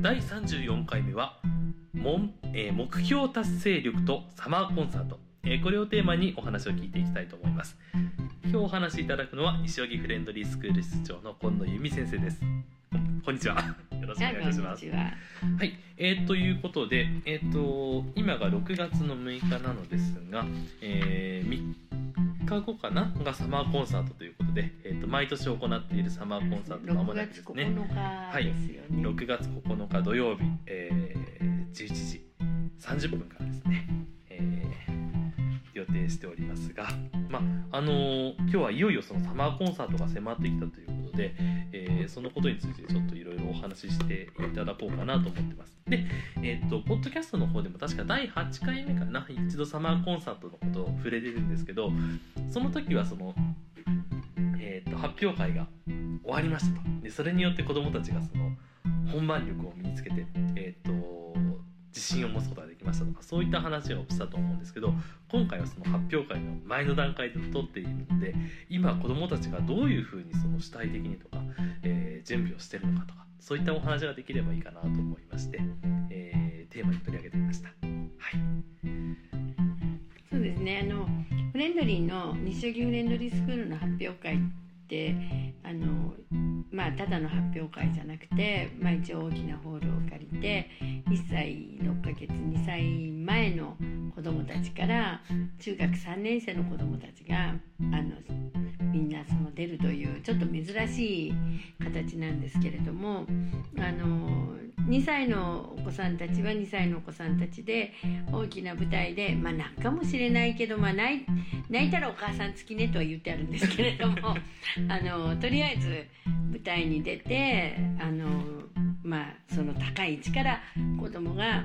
第34回目はえー目標達成力とサマーコンサート、えーこれをテーマにお話を聞いていきたいと思います。今日お話しいただくのは西荻フレンドリースクール室長の今野由美先生です。こんにちは。よろしくお願いいたします。は。はい、えー、ということで、えー、と今が6月の6日なのですが、え3日後かな？がサマーコンサートということで、えー、と毎年行っているサマーコンサート間も6月なくですね。9日ですよね。6月9日土曜日、えー、11時30分からですね、えー予定しておりますが、まああのー今日はいよいよそのサマーコンサートが迫ってきたということで、えーそのことについてちょっといろいろお話ししていただこうかなと思ってます。で、えっ、と、ポッドキャストの方でも確か第8回目かな、一度サマーコンサートのことを触れてるんですけど、その時はその、えー、と発表会が終わりましたとでそれによって子どもたちがその本番力を身につけて、えー、と自信を持つことができましたとかそういった話をしたと思うんですけど今回はその発表会の前の段階で撮っているので今子どもたちがどういうふうにその主体的にとか、えー準備をしてるのかとかそういったお話ができればいいかなと思いまして、えーテーマに取り上げてみました。はいそうですね。あのフレンドリーの西荻フレンドリースクールの発表会ってあのまあただの発表会じゃなくて、まあ一応大きなホールを借りて1歳6ヶ月2歳前の子どもたちから中学3年生の子どもたちがあのみんなその出るというちょっと珍しい形なんですけれどもあの2歳のお子さんたちは2歳のお子さんたちで大きな舞台でまあ泣くかもしれないけど、まあ、泣い泣いたらお母さん付きねとは言ってあるんですけれどもあのとりあえず舞台に出てあの、まあ、その高い位置から子供が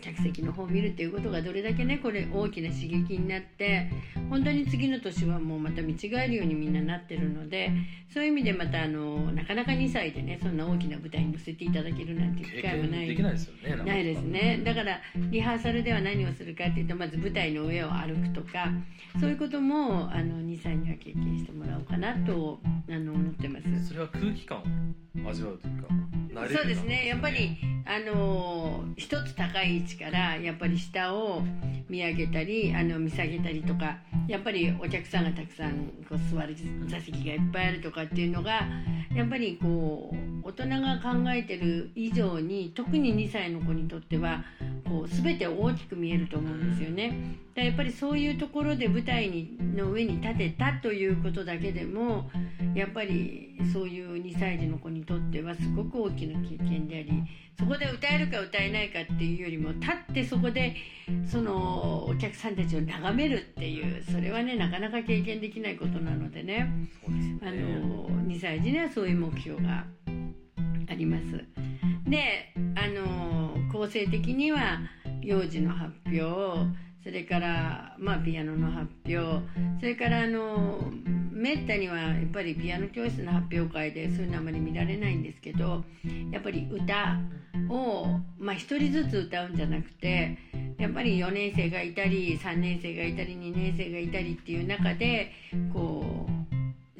客席の方を見るっていうことがどれだけねこれ大きな刺激になって本当に次の年はもうまた見違えるようにみんななってるのでそういう意味でまたあのなかなか2歳でねそんな大きな舞台に乗せていただけるなんていう経機会はない験できないですよね。かないですねだからリハーサルでは何をするかっていうとまず舞台の上を歩くとかそういうこともあの2歳には経験してもらおうかなとあの思ってます。それは空気感を味わうというか、そうですねやっぱりあの一つ高い位置からやっぱり下を見上げたりあの見下げたりとかやっぱりお客さんがたくさんこう座る座席がいっぱいあるとかっていうのがやっぱりこう大人が考えてる以上に特に2歳の子にとってはこう全て大きく見えると思うんですよね。だやっぱりそういうところで舞台にの上に立てたということだけでもやっぱりそういう2歳児の子にとってはすごく大きな経験でありそこで歌えるか歌えないかっていうよりも立ってそこでそのお客さんたちを眺めるっていうそれはねなかなか経験できないことなのでねあの2歳児にはそういう目標があります。であの構成的には幼児の発表それから、まあ、ピアノの発表それからあのめったにはやっぱりピアノ教室の発表会でそういうのあまり見られないんですけどやっぱり歌を、まあ、1人ずつ歌うんじゃなくてやっぱり4年生がいたり3年生がいたり2年生がいたりっていう中でこ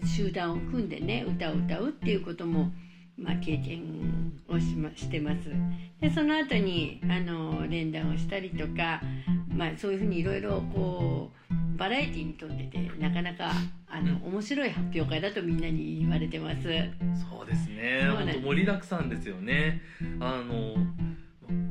う集団を組んでね歌を歌うっていうことも、まあ、経験をし,、ま、してます。でその後にあの連弾をしたりとか、まあ、そういうふうにいろいろこうバラエティに富んでてなかなかあの面白い発表会だとみんなに言われてます。そうですね。本当盛りだくさんですよね。あの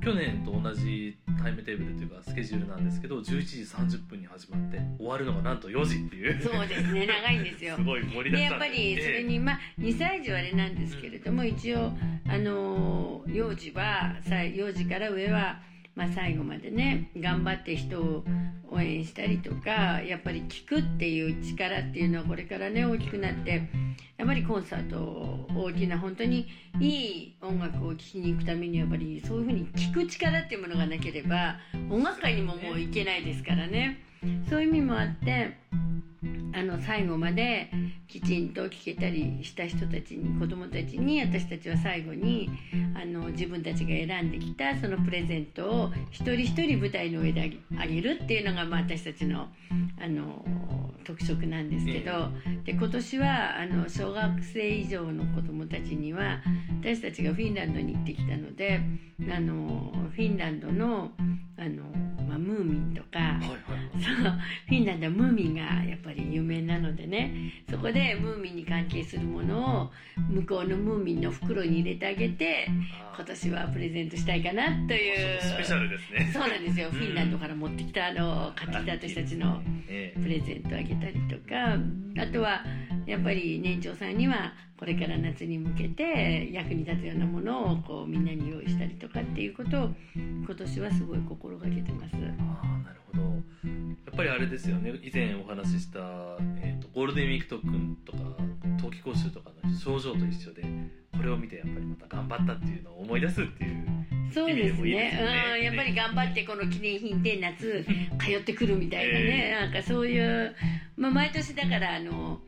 去年と同じタイムテーブルというかスケジュールなんですけど11時30分に始まって終わるのがなんと4時っていう。そうですね。長いんですよ。すごい盛りだくさんで。やっぱりそれにまあ2歳児はあれなんですけれども一応あの幼児はさ幼児から上は、ままあ、最後までね頑張って人を応援したりとかやっぱり聞くっていう力っていうのはこれからね大きくなってやっぱりコンサート大きな本当にいい音楽を聴きに行くためにやっぱりそういうふうに聞く力っていうものがなければ音楽会にももう行けないですからね。そういう意味もあってあの最後まできちんと聞けたりした人たちに子どもたちに私たちは最後にあの自分たちが選んできたそのプレゼントを一人一人舞台の上であげるっていうのが、まあ、私たちのあの特色なんですけどで今年はあの小学生以上の子どもたちには私たちがフィンランドに行ってきたのであのフィンランドのあの、まあ、ムーミンとか。はいはいはいそうフィンランドはムーミンがやっぱり有名なのでね。そこでムーミンに関係するものを向こうのムーミンの袋に入れてあげて今年はプレゼントしたいかなという。スペシャルですね。そうなんですよ。フィンランドから持ってきたあの買ってきた私たちのえプレゼントあげたりとか。あとはやっぱり年長さんにはこれから夏に向けて役に立つようなものをこうみんなに用意したりとかっていうことを今年はすごい心がけてます。ああなるほどやっぱりあれですよね以前お話しした、えー、とゴールデンウィーク特訓とか冬季講習とかの症状と一緒でこれを見てやっぱりまた頑張ったっていうのを思い出すっていうそうですね。よね。うん、やっぱり頑張ってこの記念品で夏通ってくるみたいなね、なんかそういう、まあ、毎年だからあの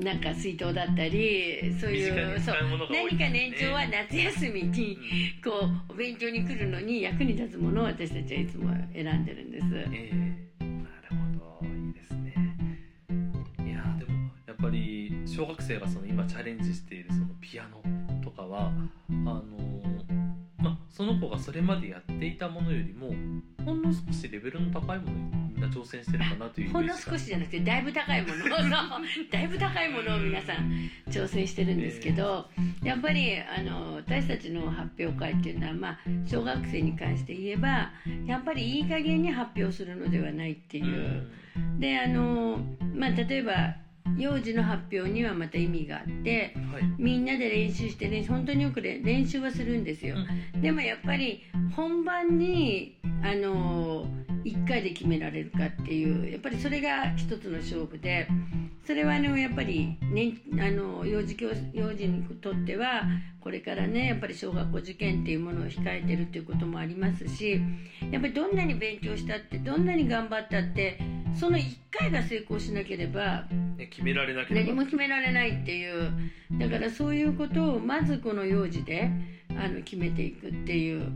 なんか水筒だったりそういうそう。何か年長は夏休みにこうお勉強に来るのに役に立つものを私たちはいつも選んでるんです。ええ。なるほど。いいですね。いやでもやっぱり小学生がその今チャレンジしているそのピアノ。とかはあのまあその子がそれまでやっていたものよりもほんの少しレベルの高いものにみんな挑戦してるかなというほんの少しじゃなくてだいぶ高いもの だいぶ高いものを皆さん挑戦してるんですけど、やっぱりあの私たちの発表会っていうのは、まあ、小学生に関して言えばやっぱりいい加減に発表するのではないってういう。んであの、まあ、例えば幼児の発表にはまた意味があってはいみんなで練習してね本当によくれ練習はするんですよ。でもやっぱり本番にあの1回で決められるかっていうやっぱりそれが一つの勝負でそれはあのやっぱり、ね、あの幼児教幼児にとってはこれからねやっぱり小学校受験っていうものを控えてるっていうこともありますしやっぱりどんなに勉強したってどんなに頑張ったってその1回が成功しなければね決められなければ。何も決められないっていう。だからそういうことをまずこの幼児であの決めていくっていう。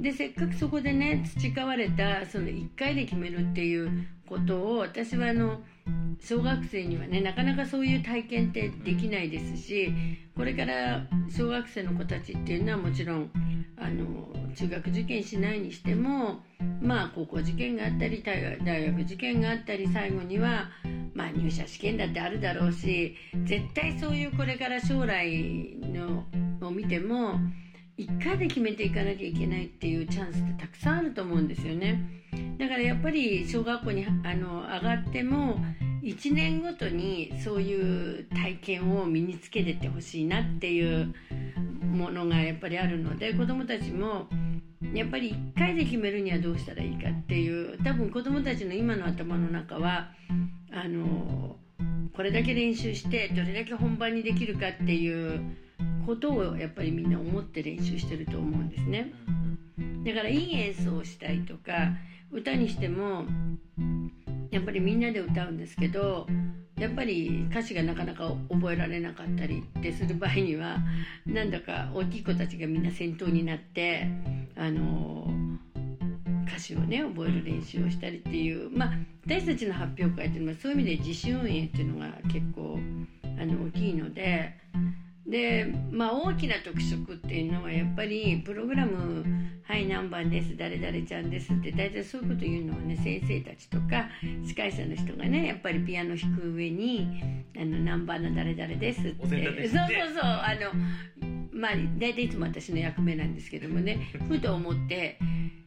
でせっかくそこでね培われたその1回で決めるっていうことを私はあの小学生にはねなかなかそういう体験ってできないですしこれから小学生の子たちっていうのはもちろんあの中学受験しないにしてもまあ高校受験があったり大学受験があったり最後にはまあ入社試験だってあるだろうし絶対そういうこれから将来のを見ても1回で決めていかなきゃいけないっていうチャンスってたくさんあると思うんですよね。だからやっぱり小学校にあの上がっても1年ごとにそういう体験を身につけてってほしいなっていうものがやっぱりあるので子どもたちもやっぱり1回で決めるにはどうしたらいいかっていう多分子どもたちの今の頭の中はあのこれだけ練習してどれだけ本番にできるかっていうことをやっぱりみんな思って練習してると思うんですね。だからいい演奏をしたいとか歌にしてもやっぱりみんなで歌うんですけどやっぱり歌詞がなかなか覚えられなかったりってする場合にはなんだか大きい子たちがみんな先頭になってあの歌詞をね覚える練習をしたりっていうまあ私たちの発表会っていうのはそういう意味で自主運営っていうのが結構あの大きいので。でまあ大きな特色っていうのはやっぱりプログラム「はい何番です誰々ちゃんです」って大体そういうこと言うのはね先生たちとか司会者の人がねやっぱりピアノ弾く上に「あの何番の誰々です」って。そうそうそう。あのまあ大体いつも私の役目なんですけどもねふと思って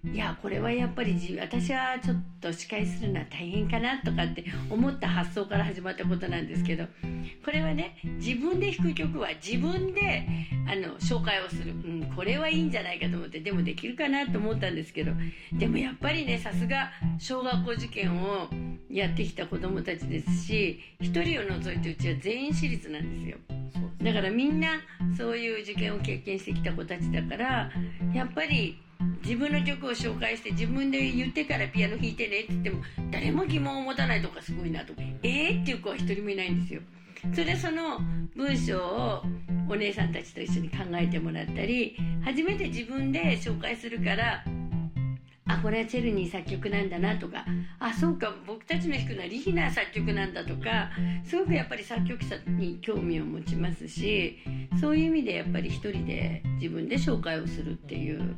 いやこれはやっぱり自私はちょっと司会するのは大変かなとかって思った発想から始まったことなんですけどこれはね自分で弾く曲は自分であの紹介をする、うん、これはいいんじゃないかと思ってでもできるかなと思ったんですけどでもやっぱりねさすが小学校受験をやってきた子どもたちですし1人を除いてうちは全員私立なんですよ。だからみんなそういう受験を経験してきた子たちだからやっぱり自分の曲を紹介して自分で言ってからピアノ弾いてねって言っても誰も疑問を持たないとかすごいなとえーっていう子は一人もいないんですよ。それでその文章をお姉さんたちと一緒に考えてもらったり初めて自分で紹介するからあこれはチェルニー作曲なんだなとかあそうか僕たちの弾くのはリヒナー作曲なんだとかすごくやっぱり作曲者に興味を持ちますしそういう意味でやっぱり一人で自分で紹介をするっていう。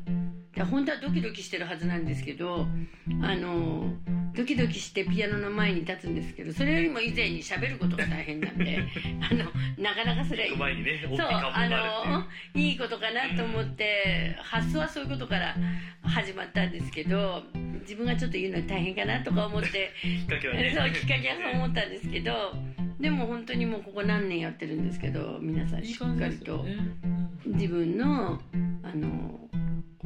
だ本当はドキドキしてるはずなんですけどあのドキドキしてピアノの前に立つんですけどそれよりも以前に喋ることが大変なんで あのなかなかそれ行く前にねそうあのいいことかなと思って発想はそういうことから始まったんですけど自分がちょっと言うのは大変かなとか思ってきっかけはね。そうきっかけはそう思ったんですけどでも本当にもうここ何年やってるんですけど皆さんしっかりと自分のあの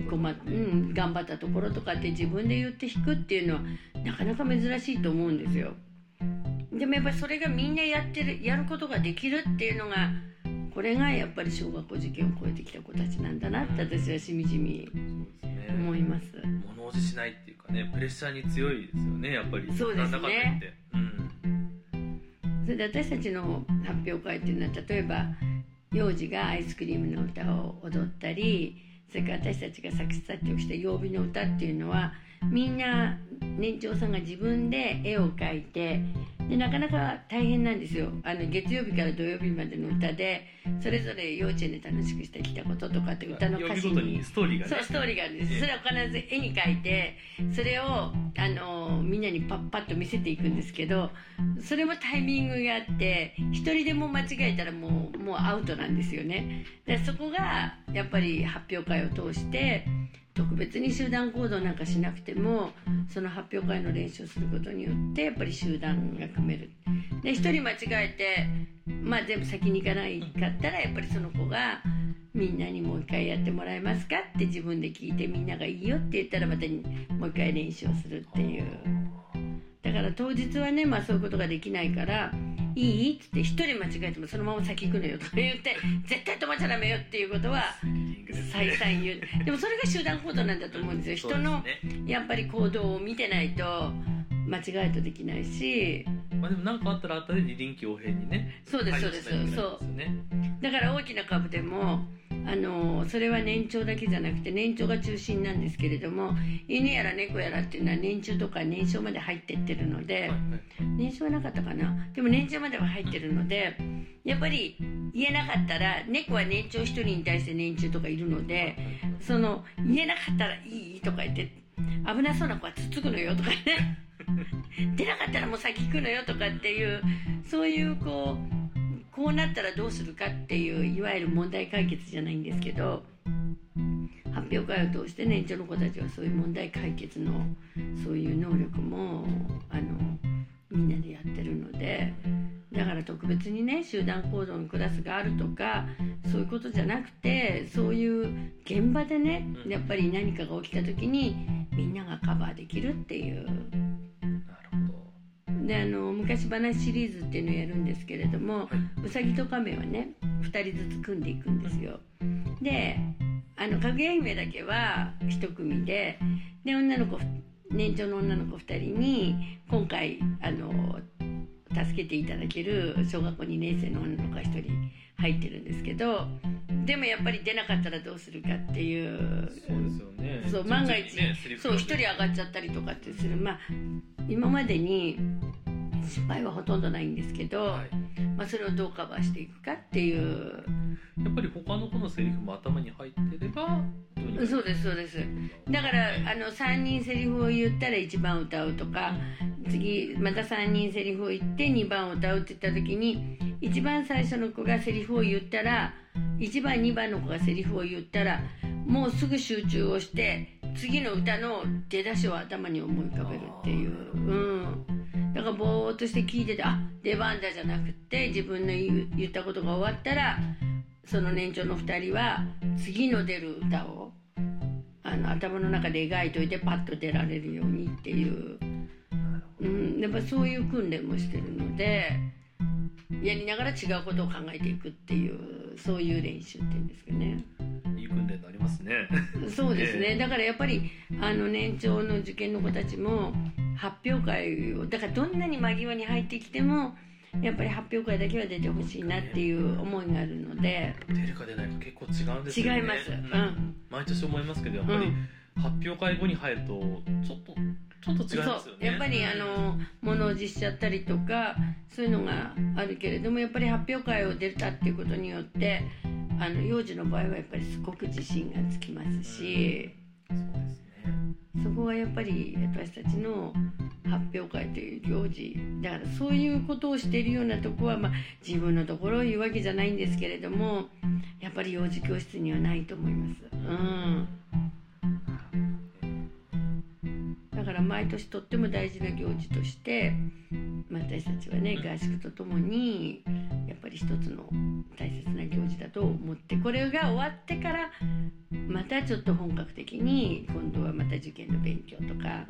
うん、頑張ったところとかって自分で言って弾くっていうのはなかなか珍しいと思うんですよ。でもやっぱりそれがみんなやってるやることができるっていうのがこれがやっぱり小学校受験を超えてきた子たちなんだなって私はしみじみ思います。物おじしないっていうかねプレッシャーに強いですよねやっぱり。そうですね。うん。それで私たちの発表会っていうのは例えば幼児がアイスクリームの歌を踊ったりそれから私たちが作詞作曲した曜日の歌っていうのはみんな年長さんが自分で絵を描いてでなかなか大変なんですよ。あの月曜日から土曜日までの歌でそれぞれ幼稚園で楽しくしてきたこととかって歌の歌詞に。ストーリーがね。そうストーリーがある。んですそれを必ず絵に描いてそれをあのみんなにパッパッと見せていくんですけどそれもタイミングがあって一人でも間違えたらもうもうアウトなんですよね。でそこがやっぱり発表会を通して特別に集団行動なんかしなくてもその発表会の練習をすることによってやっぱり集団が組める。で一人間違えてまあ全部先に行かないかったらやっぱりその子がみんなにもう一回やってもらえますか？って自分で聞いてみんながいいよって言ったらまたもう一回練習をするっていう。だから当日はね、まあ、そういうことができないから「いい?」っつって一人間違えてもそのまま先行くのよ。とか言って絶対止まっちゃダメよっていうことは再三言う。でもそれが集団行動なんだと思うんですよ。人のやっぱり行動を見てないと間違えとできないし。まあでも何かあったらあったで臨機応変にねそうですそうですそうですよね。だから大きな株でもあのそれは年長だけじゃなくて年長が中心なんですけれども犬やら猫やらっていうのは年中とか年少まで入ってってるので年少はなかったかな。でも年長までは入ってるのでやっぱり言えなかったら猫は年長1人に対して年中とかいるのでその言えなかったらいいとか言って危なそうな子はつっつくのよとかね。出なかったらもう先行くのよとかっていうそういうこうこうなったらどうするかっていういわゆる問題解決じゃないんですけど発表会を通して年長の子たちはそういう問題解決のそういう能力もあのみんなでやってるのでだから特別にね集団行動のクラスがあるとかそういうことじゃなくてそういう現場でねやっぱり何かが起きた時にみんながカバーできるっていうであの昔話シリーズっていうのをやるんですけれども、はい。うさぎと亀はね2人ずつ組んでいくんですよ。であのかぐや姫だけは1組でで女の子年長の女の子2人に今回あの助けていただける小学校2年生の女の子が1人入ってるんですけどでもやっぱり出なかったらどうするかっていうそうですよね。そう万が一、ね。そう一人上がっちゃったりとかってする。まあ今までに失敗はほとんどないんですけど、はい。まあ、それをどうカバーしていくかっていう。やっぱり他の子のセリフも頭に入ってればそうですそうです。だからあの3人セリフを言ったら1番歌うとか次また3人セリフを言って2番歌うって言った時に一番最初の子がセリフを言ったら1番2番の子がセリフを言ったらもうすぐ集中をして次の歌の出だしを頭に思い浮かべるっていう、うん、だからぼーっとして聞いててあ出番だじゃなくて自分の言ったことが終わったらその年長の2人は次の出る歌をあの頭の中で描いといてパッと出られるようにっていう、うん、やっぱそういう訓練もしてるのでやりながら違うことを考えていくっていうそういう練習っていうんですかね。になりますね。そうですね、ええ。だからやっぱりあの年長の受験の子たちも発表会をだからどんなに間際に入ってきてもやっぱり発表会だけは出てほしいなっていう思いがあるので出るか出ないか結構違うんですよね。違います。うん。ん。毎年思いますけどやっぱりうん。発表会後に入るとちょっとちょっと違いますよね。やっぱりあの物おじしちゃったりとかそういうのがあるけれどもやっぱり発表会を出たっていうことによってあの幼児の場合はやっぱりすごく自信がつきますし。そこがやっぱり私たちの発表会という行事だからそういうことをしているようなとこは、まあ、自分のところを言うわけじゃないんですけれどもやっぱり幼児教室にはないと思います。うんだから毎年とっても大事な行事としてまあ私たちはね合宿とともにぱり一つの大切な行事だと思ってこれが終わってからまたちょっと本格的に今度はまた受験の勉強とか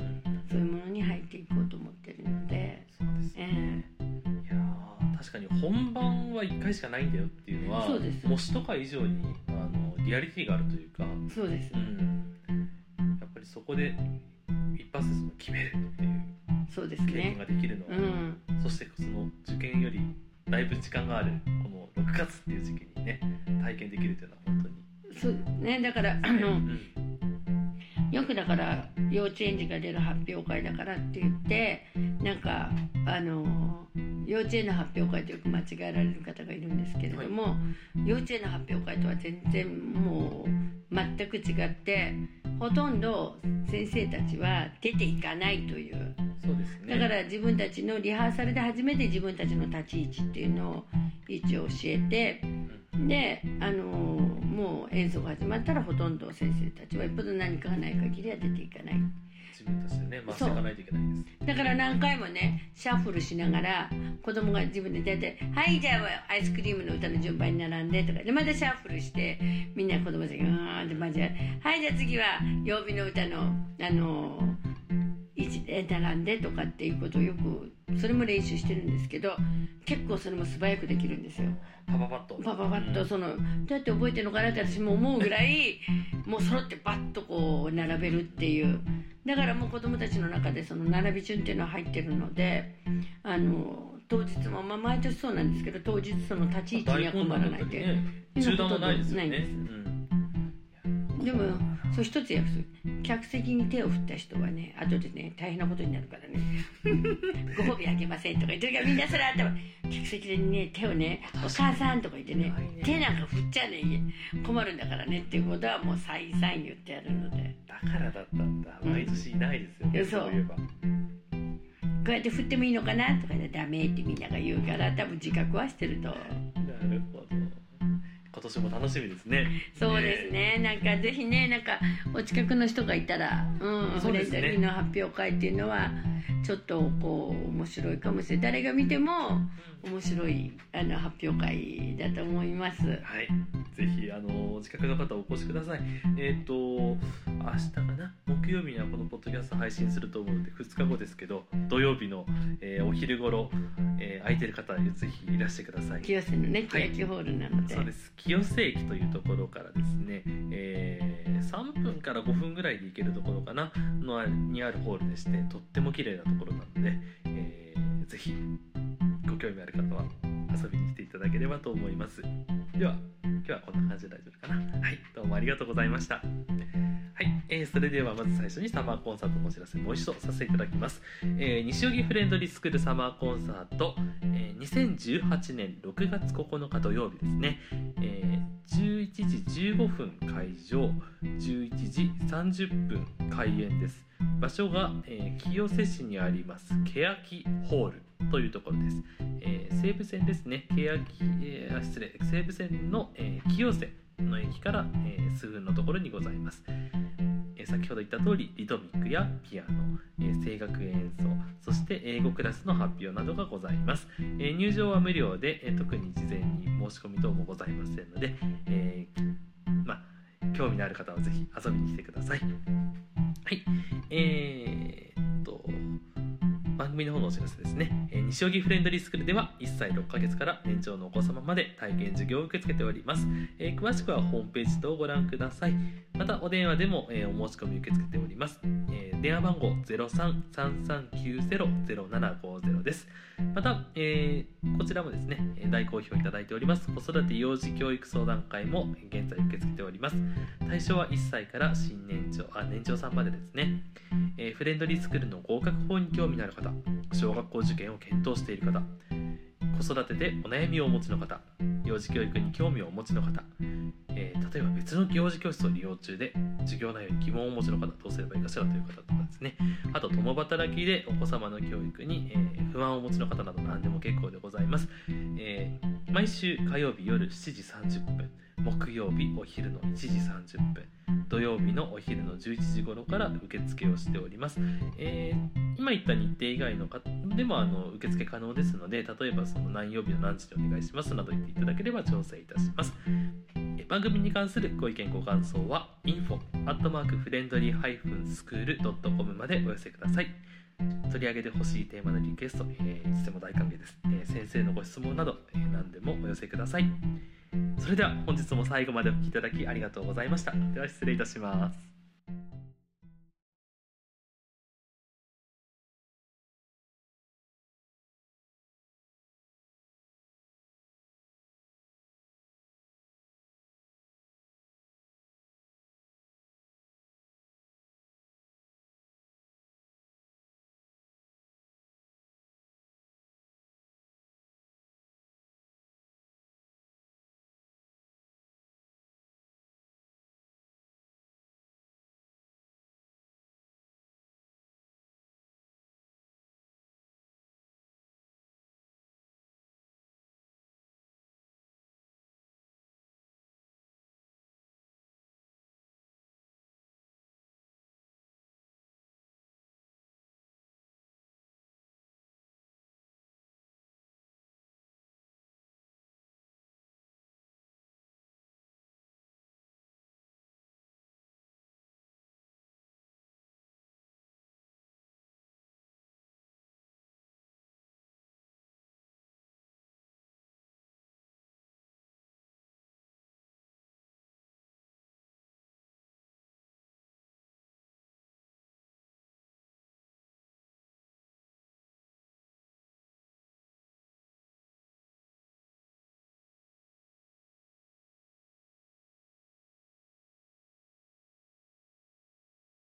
そういうものに入っていこうと思ってるので、そうですえね。いやー確かに本番は1回しかないんだよっていうのはそうです。模試とか以上にあのリアリティがあるというか、えそうです。うん、やっぱりそこで一発でその決めるっていうそうです経験ねができるのは、うん。そしてその受験よりだいぶ時間がある。この6月っていう時期にね体験できるというのは本当に。そうねだからあうのん。よくだから幼稚園児が出る発表会だからって言ってなんかあの幼稚園の発表会とよく間違えられる方がいるんですけれども、幼稚園の発表会とは全然もう全く違ってほとんど先生たちは出ていかないという。そうですね。だから自分たちのリハーサルで初めて自分たちの立ち位置っていうのを一応教えてであのもう演奏が始まったらほとんど先生たちはよっぽど何かがない限りは出ていかない。自分たちでね回していかないといけないです。だから何回もねシャッフルしながら子供が自分で出て「はいじゃあアイスクリームの歌の順番に並んで」とか。でまたシャッフルしてみんな子供たちが「うん」ってまじはいじゃあ次は曜日の歌のあのー置で並んでとかっていうことをよくそれも練習してるんですけど結構それも素早くできるんですよ。パパパッと。パパパッとそのどうやって覚えてるのかなって私も思うぐらいもう揃ってバッとこう並べるっていう。だからもう子供たちの中でその並び順っていうのは入ってるのであの当日も、まあ、毎年そうなんですけど当日その立ち位置には困らないで、ね。中断はないですよねでもそう一つ約束客席に手を振った人はね後でね大変なことになるからね。ご褒美あげませんとか言ってるからみんなそれあったら客席でね手をね「お母さん」とか言ってね手なんか振っちゃね困るんだからねっていうことはもう再三言ってやるので。だからだったんだ。毎年いないですよね、うんそう。いえば。こうやって振ってもいいのかなとか言ってダメってみんなが言うから多分自覚はしてるとなるほど今年も楽しみですね。そうですね。なんかぜひねなんかお近くの人がいたらうんそうですね。ンダリーの発表会っていうのはちょっとこう面白いかもしれない。誰が見ても面白いあの発表会だと思います。はい、ぜひあのお近くの方お越しください。えっ、と明日木曜日にはこのポッドキャスト配信すると思うので2日後ですけど土曜日の、えーお昼頃、えー空いてる方ぜひいらしてください。清瀬のね欅ホールなので、そうです。清瀬駅というところからですね、えー3分から5分ぐらいで行けるところかなのにあるホールでしてとっても綺麗なところなので、えーぜひご興味ある方は遊びに来ていただければと思います。では今日はこんな感じで大丈夫かな。はいどうもありがとうございましたはい、えーそれではまず最初にサマーコンサートのお知らせもう一度させていただきます、えー西荻フレンドリースクールサマーコンサート、えー2018年6月9日土曜日ですね、えー11時15分会場11時30分開演です。場所が、えー清瀬市にあります欅ホールというところです、えー西武線ですね。欅、えー失礼。西武線の、えー清瀬の駅から、えー数分のところにございます、えー先ほど言った通りリトミックやピアノ、えー声楽演奏そして英語クラスの発表などがございます、え入場は無料で、え特に事前に申し込み等もございませんので、えまあ興味のある方はぜひ遊びに来てください。はい。えー、っと番組の方のお知らせですね、えー西荻フレンドリースクールでは1歳6ヶ月から年長のお子様まで体験授業を受け付けております、えー詳しくはホームページ等をご覧ください。またお電話でも、えーお申し込み受け付けております、えー電話番号0333900750です。また、えーこちらもですね大好評いただいております。子育て幼児教育相談会も現在受け付けております。対象は1歳から新年長あ年長さんまでですね、えーフレンドリースクールの合格法に興味のある方小学校受験を検討している方子育てでお悩みをお持ちの方幼児教育に興味をお持ちの方、えー例えば別の幼児教室を利用中で授業内容に疑問をお持ちの方どうすればいいかしらという方とかですね。あと共働きでお子様の教育に、えー不安をお持ちの方など何でも結構でございます、えー毎週火曜日夜7時30分木曜日お昼の1時30分土曜日のお昼の11時頃から受付をしております、えー今言った日程以外の方でもあの受付可能ですので例えばその何曜日の何時にお願いしますなど言っていただければ調整いたします。番組に関するご意見ご感想は info アットマークフレンドリースクール .com までお寄せください。取り上げてほしいテーマのリクエスト、えーいつでも大歓迎です、えー先生のご質問など、えー何でもお寄せください。それでは本日も最後までお聴きいただきありがとうございました。では失礼いたします。